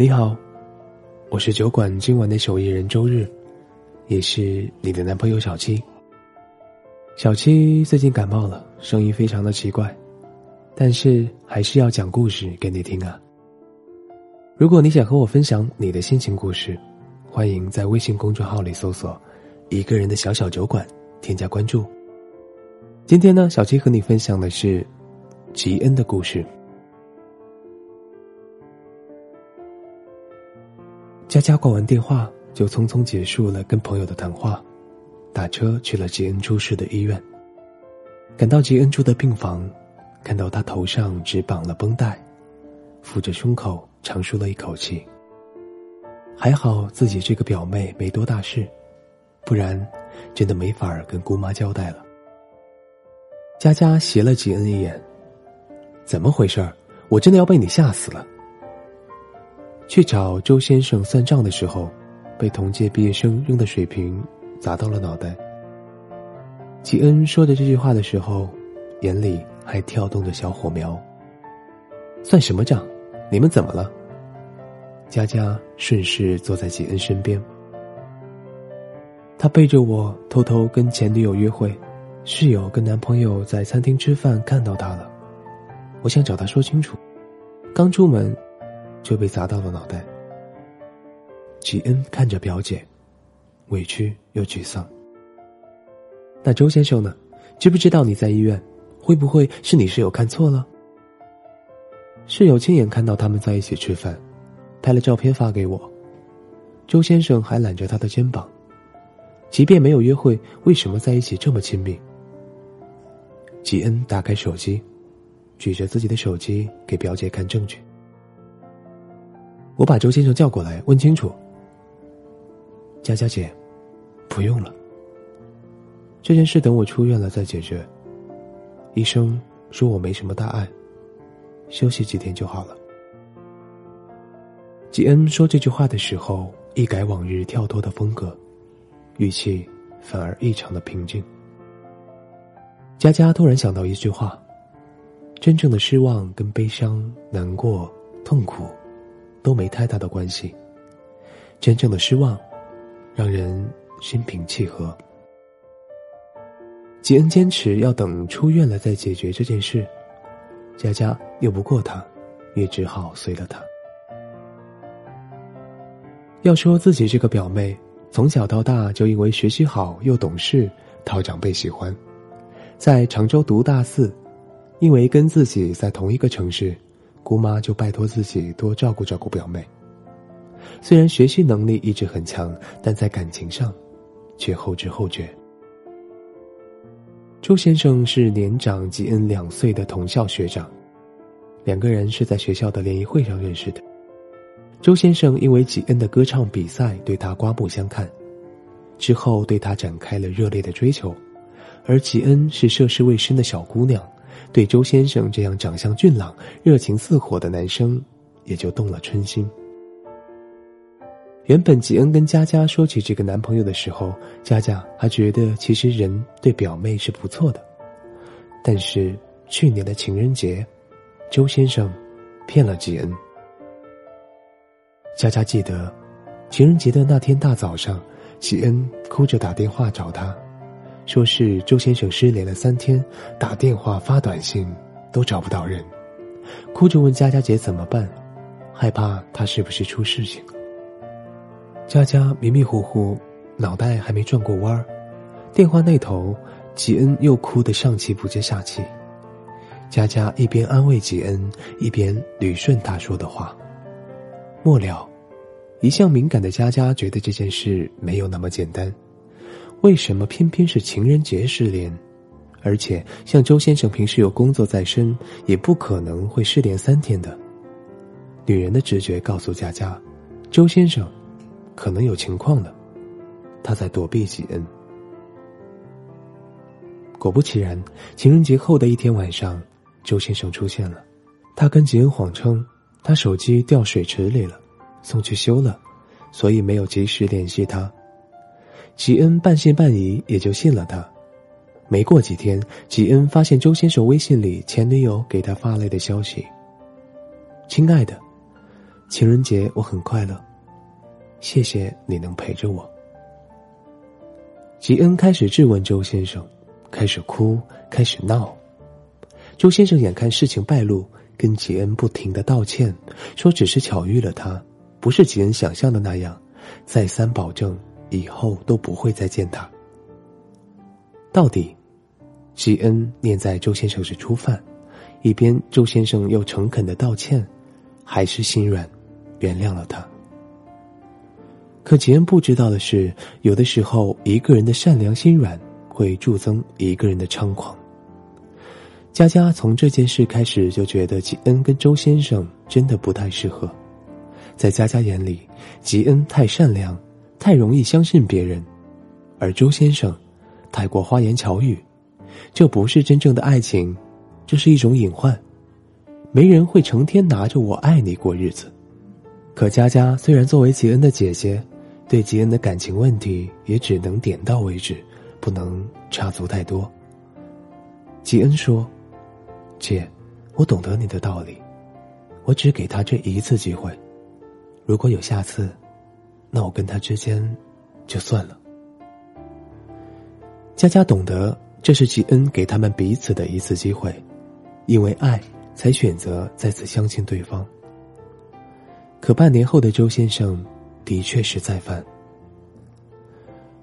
你好，我是酒馆今晚的手艺人周日，也是你的男朋友小七。小七最近感冒了，声音非常的奇怪，但是还是要讲故事给你听啊。如果你想和我分享你的心情故事，欢迎在微信公众号里搜索“一个人的小小酒馆”，添加关注。今天呢，小七和你分享的是吉恩的故事。佳佳挂完电话，就匆匆结束了跟朋友的谈话，打车去了吉恩出事的医院。赶到吉恩住的病房，看到他头上只绑了绷带，扶着胸口，长舒了一口气。还好自己这个表妹没多大事，不然真的没法跟姑妈交代了。佳佳斜了吉恩一眼：“怎么回事我真的要被你吓死了。”去找周先生算账的时候，被同届毕业生扔的水瓶砸到了脑袋。吉恩说着这句话的时候，眼里还跳动着小火苗。算什么账？你们怎么了？佳佳顺势坐在吉恩身边。他背着我偷偷跟前女友约会，室友跟男朋友在餐厅吃饭看到他了，我想找他说清楚。刚出门。就被砸到了脑袋。吉恩看着表姐，委屈又沮丧。那周先生呢？知不知道你在医院？会不会是你室友看错了？室友亲眼看到他们在一起吃饭，拍了照片发给我。周先生还揽着他的肩膀，即便没有约会，为什么在一起这么亲密？吉恩打开手机，举着自己的手机给表姐看证据。我把周先生叫过来，问清楚。佳佳姐，不用了。这件事等我出院了再解决。医生说我没什么大碍，休息几天就好了。吉恩说这句话的时候，一改往日跳脱的风格，语气反而异常的平静。佳佳突然想到一句话：真正的失望跟悲伤、难过、痛苦。都没太大的关系。真正的失望，让人心平气和。吉恩坚持要等出院了再解决这件事，佳佳拗不过他，也只好随了他。要说自己这个表妹，从小到大就因为学习好又懂事，讨长辈喜欢，在常州读大四，因为跟自己在同一个城市。姑妈就拜托自己多照顾照顾表妹。虽然学习能力一直很强，但在感情上，却后知后觉。周先生是年长吉恩两岁的同校学长，两个人是在学校的联谊会上认识的。周先生因为吉恩的歌唱比赛对他刮目相看，之后对他展开了热烈的追求，而吉恩是涉世未深的小姑娘。对周先生这样长相俊朗、热情似火的男生，也就动了春心。原本吉恩跟佳佳说起这个男朋友的时候，佳佳还觉得其实人对表妹是不错的。但是去年的情人节，周先生骗了吉恩。佳佳记得，情人节的那天大早上，吉恩哭着打电话找他。说是周先生失联了三天，打电话发短信都找不到人，哭着问佳佳姐怎么办，害怕他是不是出事情了。佳佳迷迷糊糊，脑袋还没转过弯儿，电话那头，吉恩又哭得上气不接下气。佳佳一边安慰吉恩，一边捋顺他说的话。末了，一向敏感的佳佳觉得这件事没有那么简单。为什么偏偏是情人节失联？而且像周先生平时有工作在身，也不可能会失联三天的。女人的直觉告诉佳佳，周先生可能有情况了，他在躲避吉恩。果不其然，情人节后的一天晚上，周先生出现了。他跟吉恩谎称，他手机掉水池里了，送去修了，所以没有及时联系他。吉恩半信半疑，也就信了他。没过几天，吉恩发现周先生微信里前女友给他发来的消息：“亲爱的，情人节我很快乐，谢谢你能陪着我。吉恩开始质问周先生，开始哭，开始闹。周先生眼看事情败露，跟吉恩不停的道歉，说只是巧遇了他，不是吉恩想象的那样，再三保证以后都不会再见他。到底，吉恩念在周先生是初犯，一边周先生又诚恳的道歉，还是心软，原谅了他。可吉恩不知道的是，有的时候一个人的善良心软，会助增一个人的猖狂。佳佳从这件事开始就觉得吉恩跟周先生真的不太适合，在佳佳眼里，吉恩太善良，太容易相信别人，而周先生太过花言巧语，这不是真正的爱情，这是一种隐患。没人会成天拿着“我爱你”过日子。可佳佳虽然作为吉恩的姐姐。对吉恩的感情问题也只能点到为止，不能插足太多。吉恩说：“姐，我懂得你的道理，我只给他这一次机会，如果有下次，那我跟他之间就算了。”佳佳懂得这是吉恩给他们彼此的一次机会，因为爱才选择再次相信对方。可半年后的周先生。的确是再犯。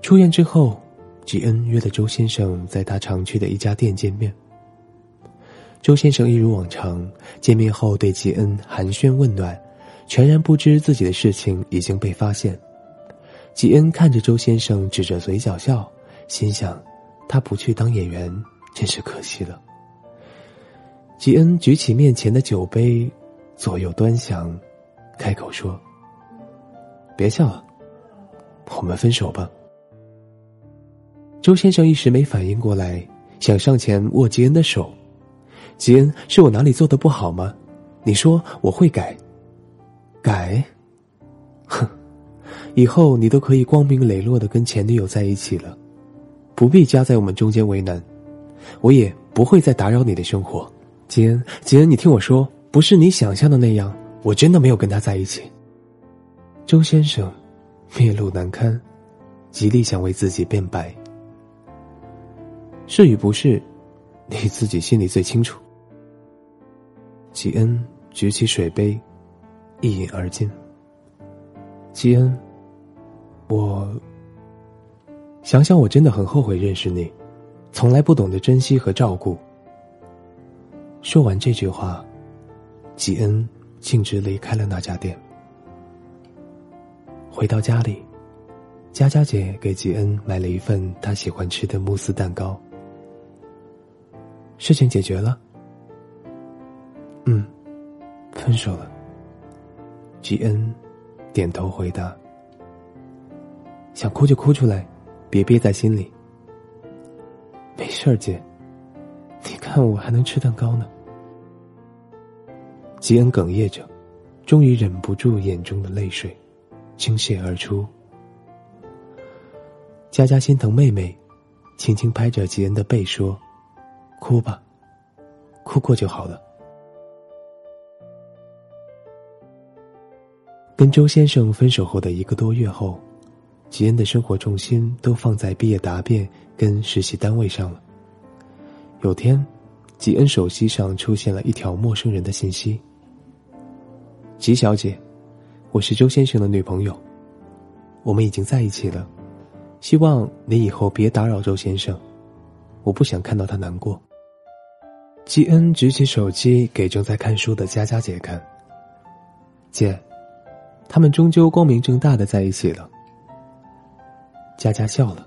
出院之后，吉恩约了周先生在他常去的一家店见面。周先生一如往常，见面后对吉恩寒暄问暖，全然不知自己的事情已经被发现。吉恩看着周先生，指着嘴角笑，心想：他不去当演员，真是可惜了。吉恩举起面前的酒杯，左右端详，开口说。别笑了，我们分手吧。周先生一时没反应过来，想上前握吉恩的手。吉恩，是我哪里做的不好吗？你说我会改，改？哼，以后你都可以光明磊落的跟前女友在一起了，不必夹在我们中间为难。我也不会再打扰你的生活。吉恩，吉恩，你听我说，不是你想象的那样，我真的没有跟他在一起。周先生面露难堪，极力想为自己辩白。是与不是，你自己心里最清楚。吉恩举起水杯，一饮而尽。吉恩，我想想，我真的很后悔认识你，从来不懂得珍惜和照顾。说完这句话，吉恩径直离开了那家店。回到家里，佳佳姐给吉恩买了一份他喜欢吃的慕斯蛋糕。事情解决了，嗯，分手了。吉恩点头回答：“想哭就哭出来，别憋在心里。”没事儿，姐，你看我还能吃蛋糕呢。吉恩哽咽着，终于忍不住眼中的泪水。倾泻而出。佳佳心疼妹妹，轻轻拍着吉恩的背说：“哭吧，哭过就好了。”跟周先生分手后的一个多月后，吉恩的生活重心都放在毕业答辩跟实习单位上了。有天，吉恩手机上出现了一条陌生人的信息：“吉小姐。”我是周先生的女朋友，我们已经在一起了。希望你以后别打扰周先生，我不想看到他难过。吉恩举起手机给正在看书的佳佳姐看。姐，他们终究光明正大的在一起了。佳佳笑了。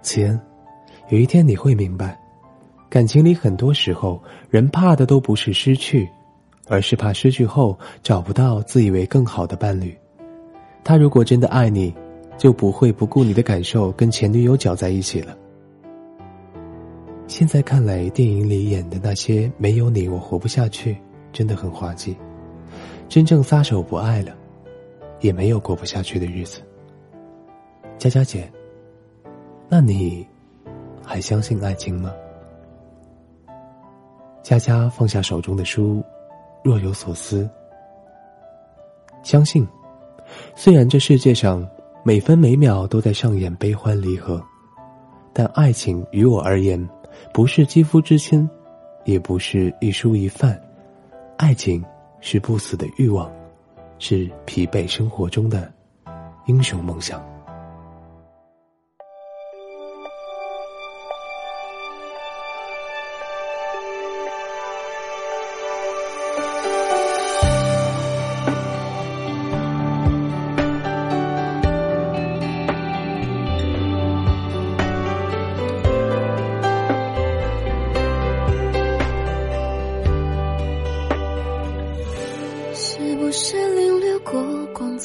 吉恩，有一天你会明白，感情里很多时候，人怕的都不是失去。而是怕失去后找不到自以为更好的伴侣。他如果真的爱你，就不会不顾你的感受跟前女友搅在一起了。现在看来，电影里演的那些“没有你我活不下去”真的很滑稽。真正撒手不爱了，也没有过不下去的日子。佳佳姐，那你还相信爱情吗？佳佳放下手中的书。若有所思，相信，虽然这世界上每分每秒都在上演悲欢离合，但爱情于我而言，不是肌肤之亲，也不是一蔬一饭，爱情是不死的欲望，是疲惫生活中的英雄梦想。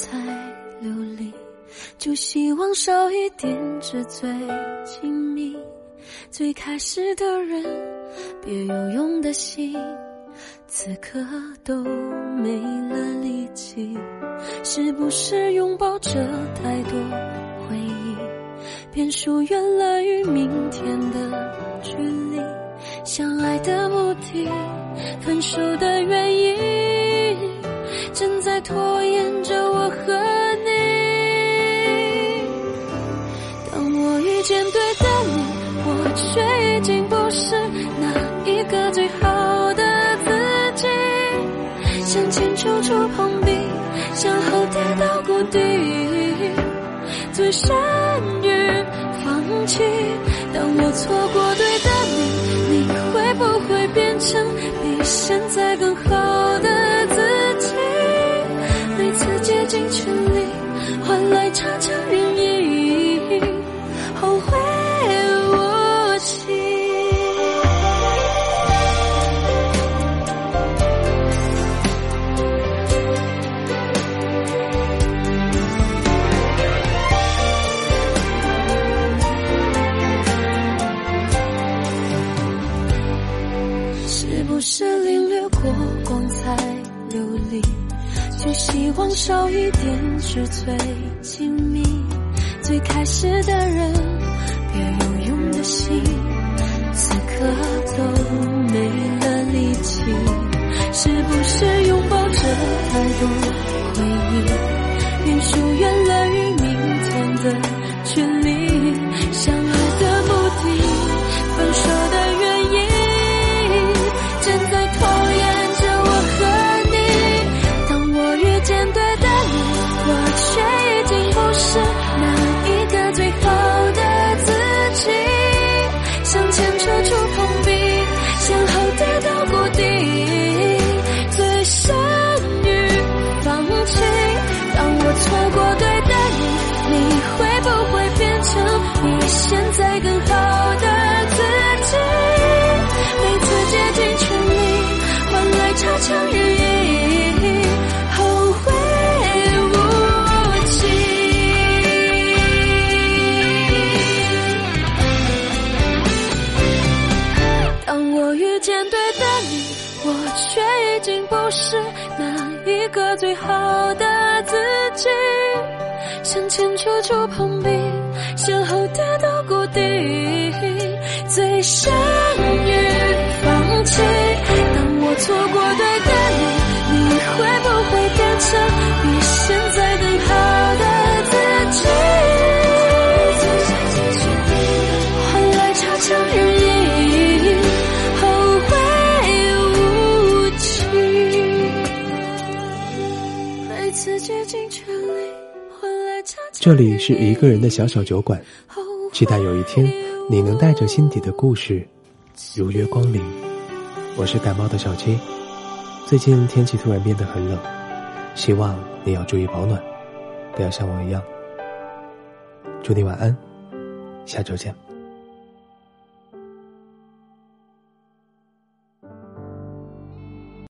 太流离，就希望少一点纸醉金迷，最开始的人，别有用的心，此刻都没了力气。是不是拥抱着太多回忆，便疏远了与明天的距离？相爱的目的，分手的原因，正在拖触碰你，向后跌到谷底，最善于放弃。当我错过对的你，你会不会变成比现在更好是不是领略过光彩流离，就希望少一点纸醉金迷，最开始的人，别有用的心，此刻都没了力气。是不是拥抱着太多回忆，便疏远了与明天的好的自己，向前处处碰壁，向后跌到谷底，最深。这里是一个人的小小酒馆，期待有一天你能带着心底的故事如约光临。我是感冒的小七，最近天气突然变得很冷，希望你要注意保暖，不要像我一样。祝你晚安，下周见。